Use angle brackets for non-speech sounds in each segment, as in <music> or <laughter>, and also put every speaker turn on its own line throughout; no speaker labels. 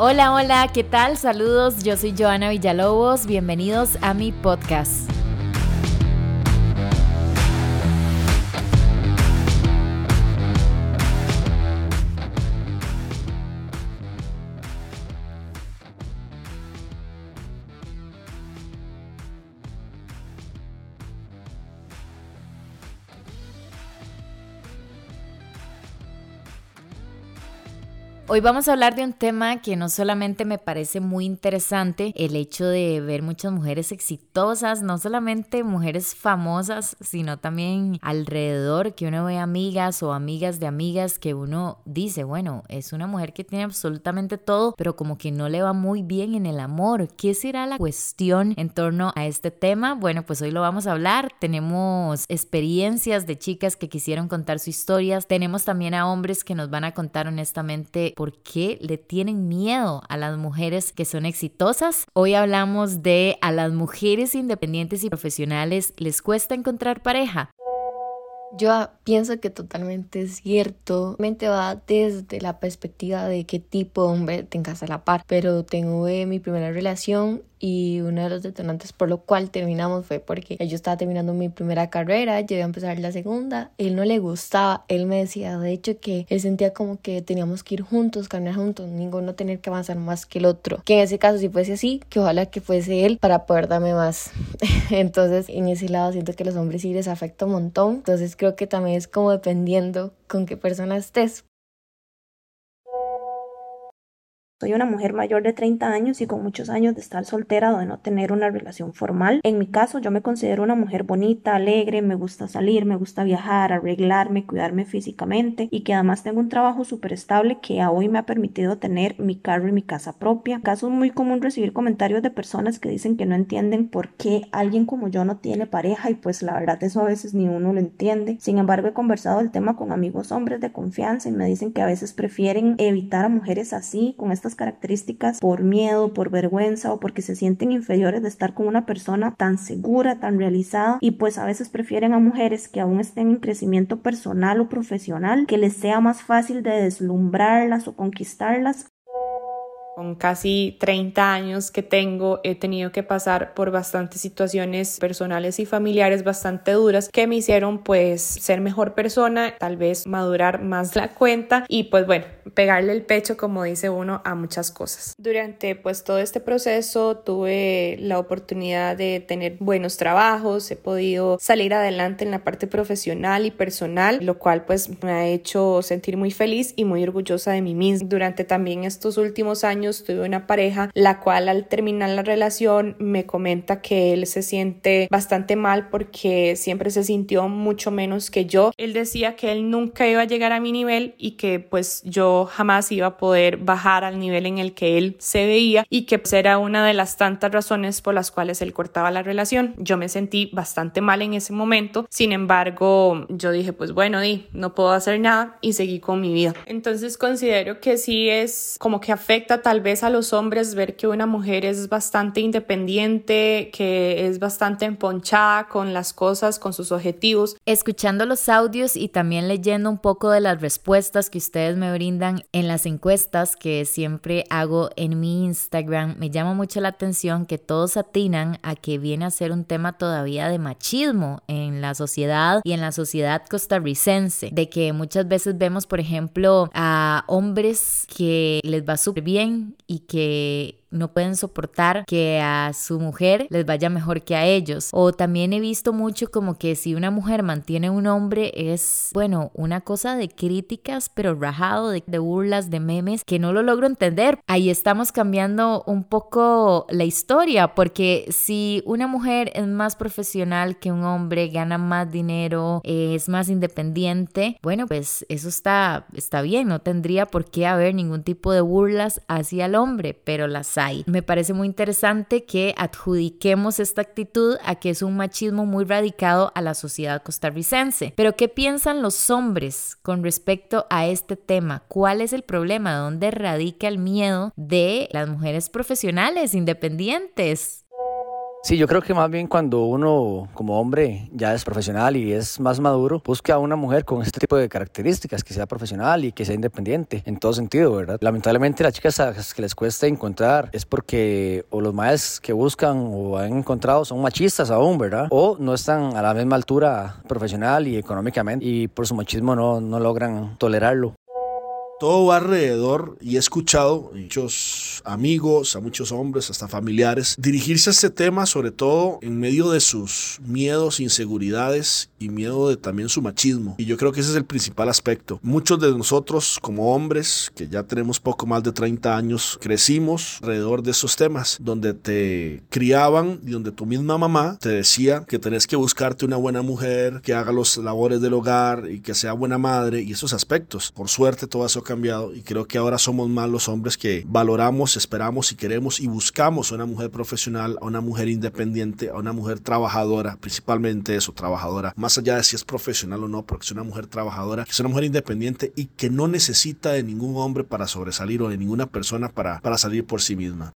Hola, hola, ¿qué tal? Saludos, yo soy Joana Villalobos, bienvenidos a mi podcast. Hoy vamos a hablar de un tema que no solamente me parece muy interesante, el hecho de ver muchas mujeres exitosas, no solamente mujeres famosas, sino también alrededor que uno ve amigas o amigas de amigas que uno dice, bueno, es una mujer que tiene absolutamente todo, pero como que no le va muy bien en el amor. ¿Qué será la cuestión en torno a este tema? Bueno, pues hoy lo vamos a hablar. Tenemos experiencias de chicas que quisieron contar sus historias. Tenemos también a hombres que nos van a contar honestamente por qué le tienen miedo a las mujeres que son exitosas. Hoy hablamos de a las mujeres independientes y profesionales les cuesta encontrar pareja.
Yo pienso que totalmente es cierto. Mente va desde la perspectiva de qué tipo de hombre tengas a la par. Pero tengo mi primera relación y uno de los detonantes por lo cual terminamos fue porque yo estaba terminando mi primera carrera, yo iba a empezar la segunda, él no le gustaba, él me decía de hecho que él sentía como que teníamos que ir juntos, caminar juntos, ninguno tener que avanzar más que el otro, que en ese caso si fuese así, que ojalá que fuese él para poder darme más. <laughs> entonces en ese lado siento que los hombres sí les afecta un montón, entonces creo que también es como dependiendo con qué persona estés,
Soy una mujer mayor de 30 años y con muchos años de estar soltera o de no tener una relación formal. En mi caso, yo me considero una mujer bonita, alegre, me gusta salir, me gusta viajar, arreglarme, cuidarme físicamente y que además tengo un trabajo súper estable que a hoy me ha permitido tener mi carro y mi casa propia. Caso es muy común recibir comentarios de personas que dicen que no entienden por qué alguien como yo no tiene pareja y pues la verdad eso a veces ni uno lo entiende. Sin embargo, he conversado el tema con amigos hombres de confianza y me dicen que a veces prefieren evitar a mujeres así, con estas características por miedo, por vergüenza o porque se sienten inferiores de estar con una persona tan segura, tan realizada. Y pues a veces prefieren a mujeres que aún estén en crecimiento personal o profesional, que les sea más fácil de deslumbrarlas o conquistarlas
con casi 30 años que tengo, he tenido que pasar por bastantes situaciones personales y familiares bastante duras que me hicieron pues ser mejor persona, tal vez madurar más la cuenta y pues bueno, pegarle el pecho como dice uno a muchas cosas. Durante pues todo este proceso tuve la oportunidad de tener buenos trabajos, he podido salir adelante en la parte profesional y personal, lo cual pues me ha hecho sentir muy feliz y muy orgullosa de mí misma. Durante también estos últimos años tuve una pareja la cual al terminar la relación me comenta que él se siente bastante mal porque siempre se sintió mucho menos que yo. Él decía que él nunca iba a llegar a mi nivel y que pues yo jamás iba a poder bajar al nivel en el que él se veía y que pues, era una de las tantas razones por las cuales él cortaba la relación. Yo me sentí bastante mal en ese momento, sin embargo yo dije pues bueno, di, no puedo hacer nada y seguí con mi vida. Entonces considero que sí es como que afecta tal vez a los hombres ver que una mujer es bastante independiente, que es bastante emponchada con las cosas, con sus objetivos.
Escuchando los audios y también leyendo un poco de las respuestas que ustedes me brindan en las encuestas que siempre hago en mi Instagram, me llama mucho la atención que todos atinan a que viene a ser un tema todavía de machismo en la sociedad y en la sociedad costarricense, de que muchas veces vemos, por ejemplo, a hombres que les va súper bien y que no pueden soportar que a su mujer les vaya mejor que a ellos. O también he visto mucho como que si una mujer mantiene un hombre es, bueno, una cosa de críticas, pero rajado, de, de burlas, de memes, que no lo logro entender. Ahí estamos cambiando un poco la historia, porque si una mujer es más profesional que un hombre, gana más dinero, es más independiente, bueno, pues eso está, está bien, no tendría por qué haber ningún tipo de burlas hacia el hombre, pero las me parece muy interesante que adjudiquemos esta actitud a que es un machismo muy radicado a la sociedad costarricense. Pero ¿qué piensan los hombres con respecto a este tema? ¿Cuál es el problema? ¿Dónde radica el miedo de las mujeres profesionales independientes?
Sí, yo creo que más bien cuando uno como hombre ya es profesional y es más maduro, busca a una mujer con este tipo de características, que sea profesional y que sea independiente en todo sentido, ¿verdad? Lamentablemente las chicas a las que les cuesta encontrar es porque o los maestros que buscan o han encontrado son machistas aún, ¿verdad? O no están a la misma altura profesional y económicamente y por su machismo no, no logran tolerarlo.
Todo va alrededor y he escuchado a muchos amigos, a muchos hombres, hasta familiares, dirigirse a este tema, sobre todo en medio de sus miedos, inseguridades y miedo de también su machismo. Y yo creo que ese es el principal aspecto. Muchos de nosotros como hombres, que ya tenemos poco más de 30 años, crecimos alrededor de esos temas, donde te criaban y donde tu misma mamá te decía que tenés que buscarte una buena mujer, que haga los labores del hogar y que sea buena madre y esos aspectos. Por suerte todo eso cambiado y creo que ahora somos más los hombres que valoramos, esperamos y queremos y buscamos a una mujer profesional, a una mujer independiente, a una mujer trabajadora, principalmente eso, trabajadora, más allá de si es profesional o no, porque es una mujer trabajadora, que es una mujer independiente y que no necesita de ningún hombre para sobresalir o de ninguna persona para, para salir por sí misma.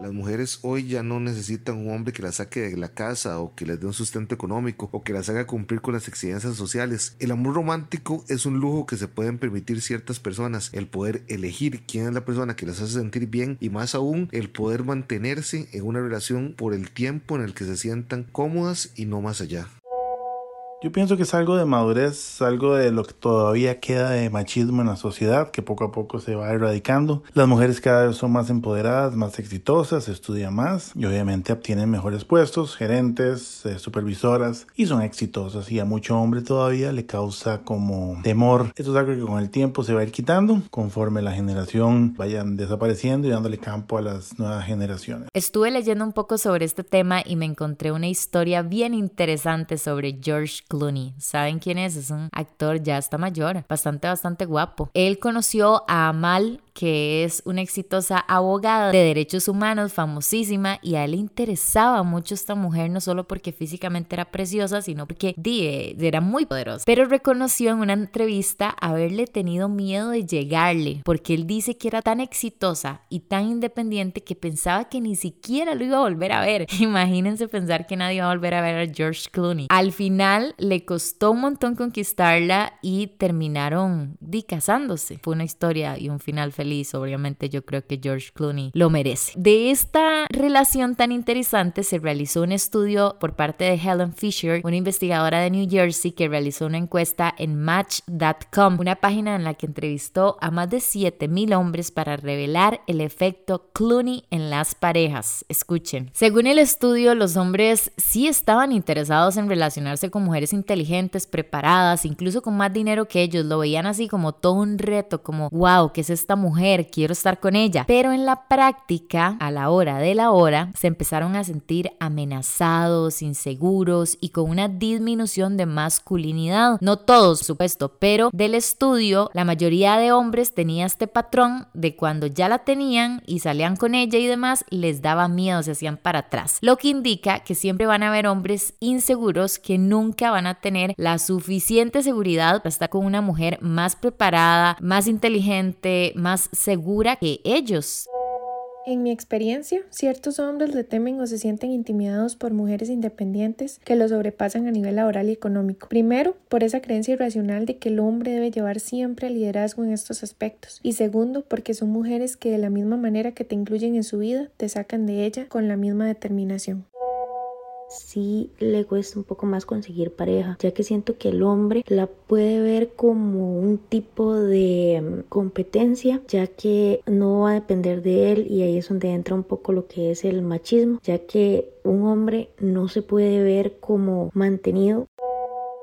Las mujeres hoy ya no necesitan un hombre que las saque de la casa o que les dé un sustento económico o que las haga cumplir con las exigencias sociales. El amor romántico es un lujo que se pueden permitir ciertas personas. El poder elegir quién es la persona que las hace sentir bien y más aún el poder mantenerse en una relación por el tiempo en el que se sientan cómodas y no más allá.
Yo pienso que es algo de madurez, algo de lo que todavía queda de machismo en la sociedad, que poco a poco se va erradicando. Las mujeres cada vez son más empoderadas, más exitosas, estudian más y obviamente obtienen mejores puestos, gerentes, eh, supervisoras y son exitosas. Y a mucho hombre todavía le causa como temor. Esto es algo que con el tiempo se va a ir quitando conforme la generación vayan desapareciendo y dándole campo a las nuevas generaciones.
Estuve leyendo un poco sobre este tema y me encontré una historia bien interesante sobre George Clooney. ¿Saben quién es? Es un actor ya está mayor, bastante, bastante guapo. Él conoció a Amal que es una exitosa abogada de derechos humanos, famosísima, y a él le interesaba mucho esta mujer, no solo porque físicamente era preciosa, sino porque die, era muy poderosa. Pero reconoció en una entrevista haberle tenido miedo de llegarle, porque él dice que era tan exitosa y tan independiente que pensaba que ni siquiera lo iba a volver a ver. <laughs> Imagínense pensar que nadie va a volver a ver a George Clooney. Al final le costó un montón conquistarla y terminaron di casándose. Fue una historia y un final feliz, obviamente yo creo que George Clooney lo merece. De esta relación tan interesante se realizó un estudio por parte de Helen Fisher, una investigadora de New Jersey que realizó una encuesta en Match.com, una página en la que entrevistó a más de 7000 hombres para revelar el efecto Clooney en las parejas. Escuchen. Según el estudio, los hombres sí estaban interesados en relacionarse con mujeres inteligentes, preparadas, incluso con más dinero que ellos. Lo veían así como todo un reto, como, wow, ¿qué es esta mujer? Mujer, quiero estar con ella. Pero en la práctica, a la hora de la hora, se empezaron a sentir amenazados, inseguros y con una disminución de masculinidad. No todos, supuesto, pero del estudio, la mayoría de hombres tenía este patrón de cuando ya la tenían y salían con ella y demás, les daba miedo, se hacían para atrás. Lo que indica que siempre van a haber hombres inseguros que nunca van a tener la suficiente seguridad para estar con una mujer más preparada, más inteligente, más segura que ellos.
En mi experiencia, ciertos hombres le temen o se sienten intimidados por mujeres independientes que lo sobrepasan a nivel laboral y económico. Primero, por esa creencia irracional de que el hombre debe llevar siempre el liderazgo en estos aspectos. Y segundo, porque son mujeres que de la misma manera que te incluyen en su vida, te sacan de ella con la misma determinación
sí le cuesta un poco más conseguir pareja, ya que siento que el hombre la puede ver como un tipo de mm, competencia, ya que no va a depender de él y ahí es donde entra un poco lo que es el machismo, ya que un hombre no se puede ver como mantenido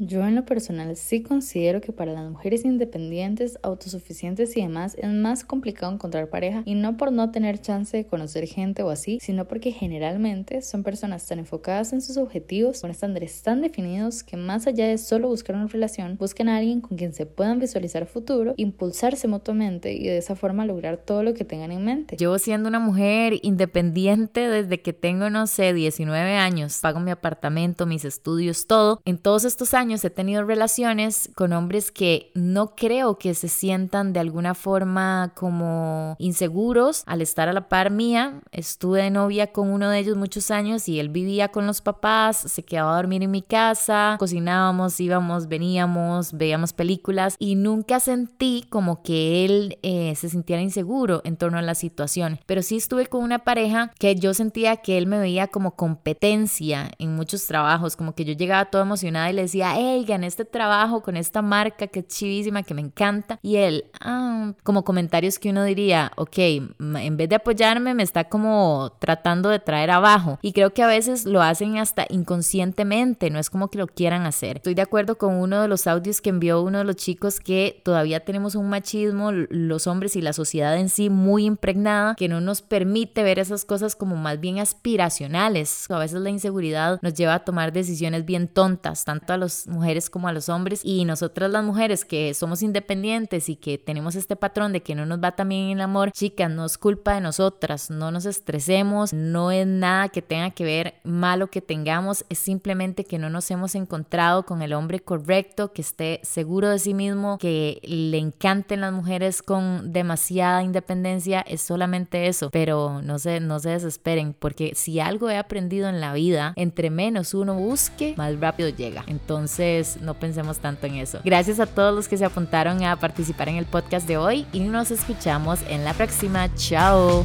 yo en lo personal sí considero que para las mujeres independientes, autosuficientes y demás es más complicado encontrar pareja y no por no tener chance de conocer gente o así, sino porque generalmente son personas tan enfocadas en sus objetivos, con estándares tan definidos que más allá de solo buscar una relación, buscan a alguien con quien se puedan visualizar futuro, impulsarse mutuamente y de esa forma lograr todo lo que tengan en mente.
Yo siendo una mujer independiente desde que tengo, no sé, 19 años, pago mi apartamento, mis estudios, todo, en todos estos años años he tenido relaciones con hombres que no creo que se sientan de alguna forma como inseguros al estar a la par mía. Estuve de novia con uno de ellos muchos años y él vivía con los papás, se quedaba a dormir en mi casa, cocinábamos, íbamos, veníamos, veíamos películas y nunca sentí como que él eh, se sintiera inseguro en torno a la situación. Pero sí estuve con una pareja que yo sentía que él me veía como competencia en muchos trabajos, como que yo llegaba toda emocionada y le decía, hey, gané este trabajo con esta marca que es chivísima, que me encanta. Y él, ah, como comentarios que uno diría, ok, en vez de apoyarme, me está como tratando de traer abajo. Y creo que a veces lo hacen hasta inconscientemente, no es como que lo quieran hacer. Estoy de acuerdo con uno de los audios que envió uno de los chicos que todavía tenemos un machismo, los hombres y la sociedad en sí muy impregnada, que no nos permite ver esas cosas como más bien aspiracionales. A veces la inseguridad nos lleva a tomar decisiones bien tontas, tanto a las mujeres como a los hombres. Y nosotras las mujeres que somos independientes y que tenemos este patrón de que no nos va también en el amor, chicas, no es culpa de nosotras, no nos estresemos, no es nada que tenga que ver malo que tengamos, es simplemente que no nos hemos encontrado con el hombre correcto, que esté seguro de sí mismo, que le encanten las mujeres con demasiada independencia, es solamente eso, pero no se, no se desesperen, porque si algo he aprendido en la vida, entre menos uno busque, más rápido llega. Entonces, no pensemos tanto en eso. Gracias a todos los que se apuntaron a participar en el podcast de hoy y nos escuchamos en la próxima. Chao.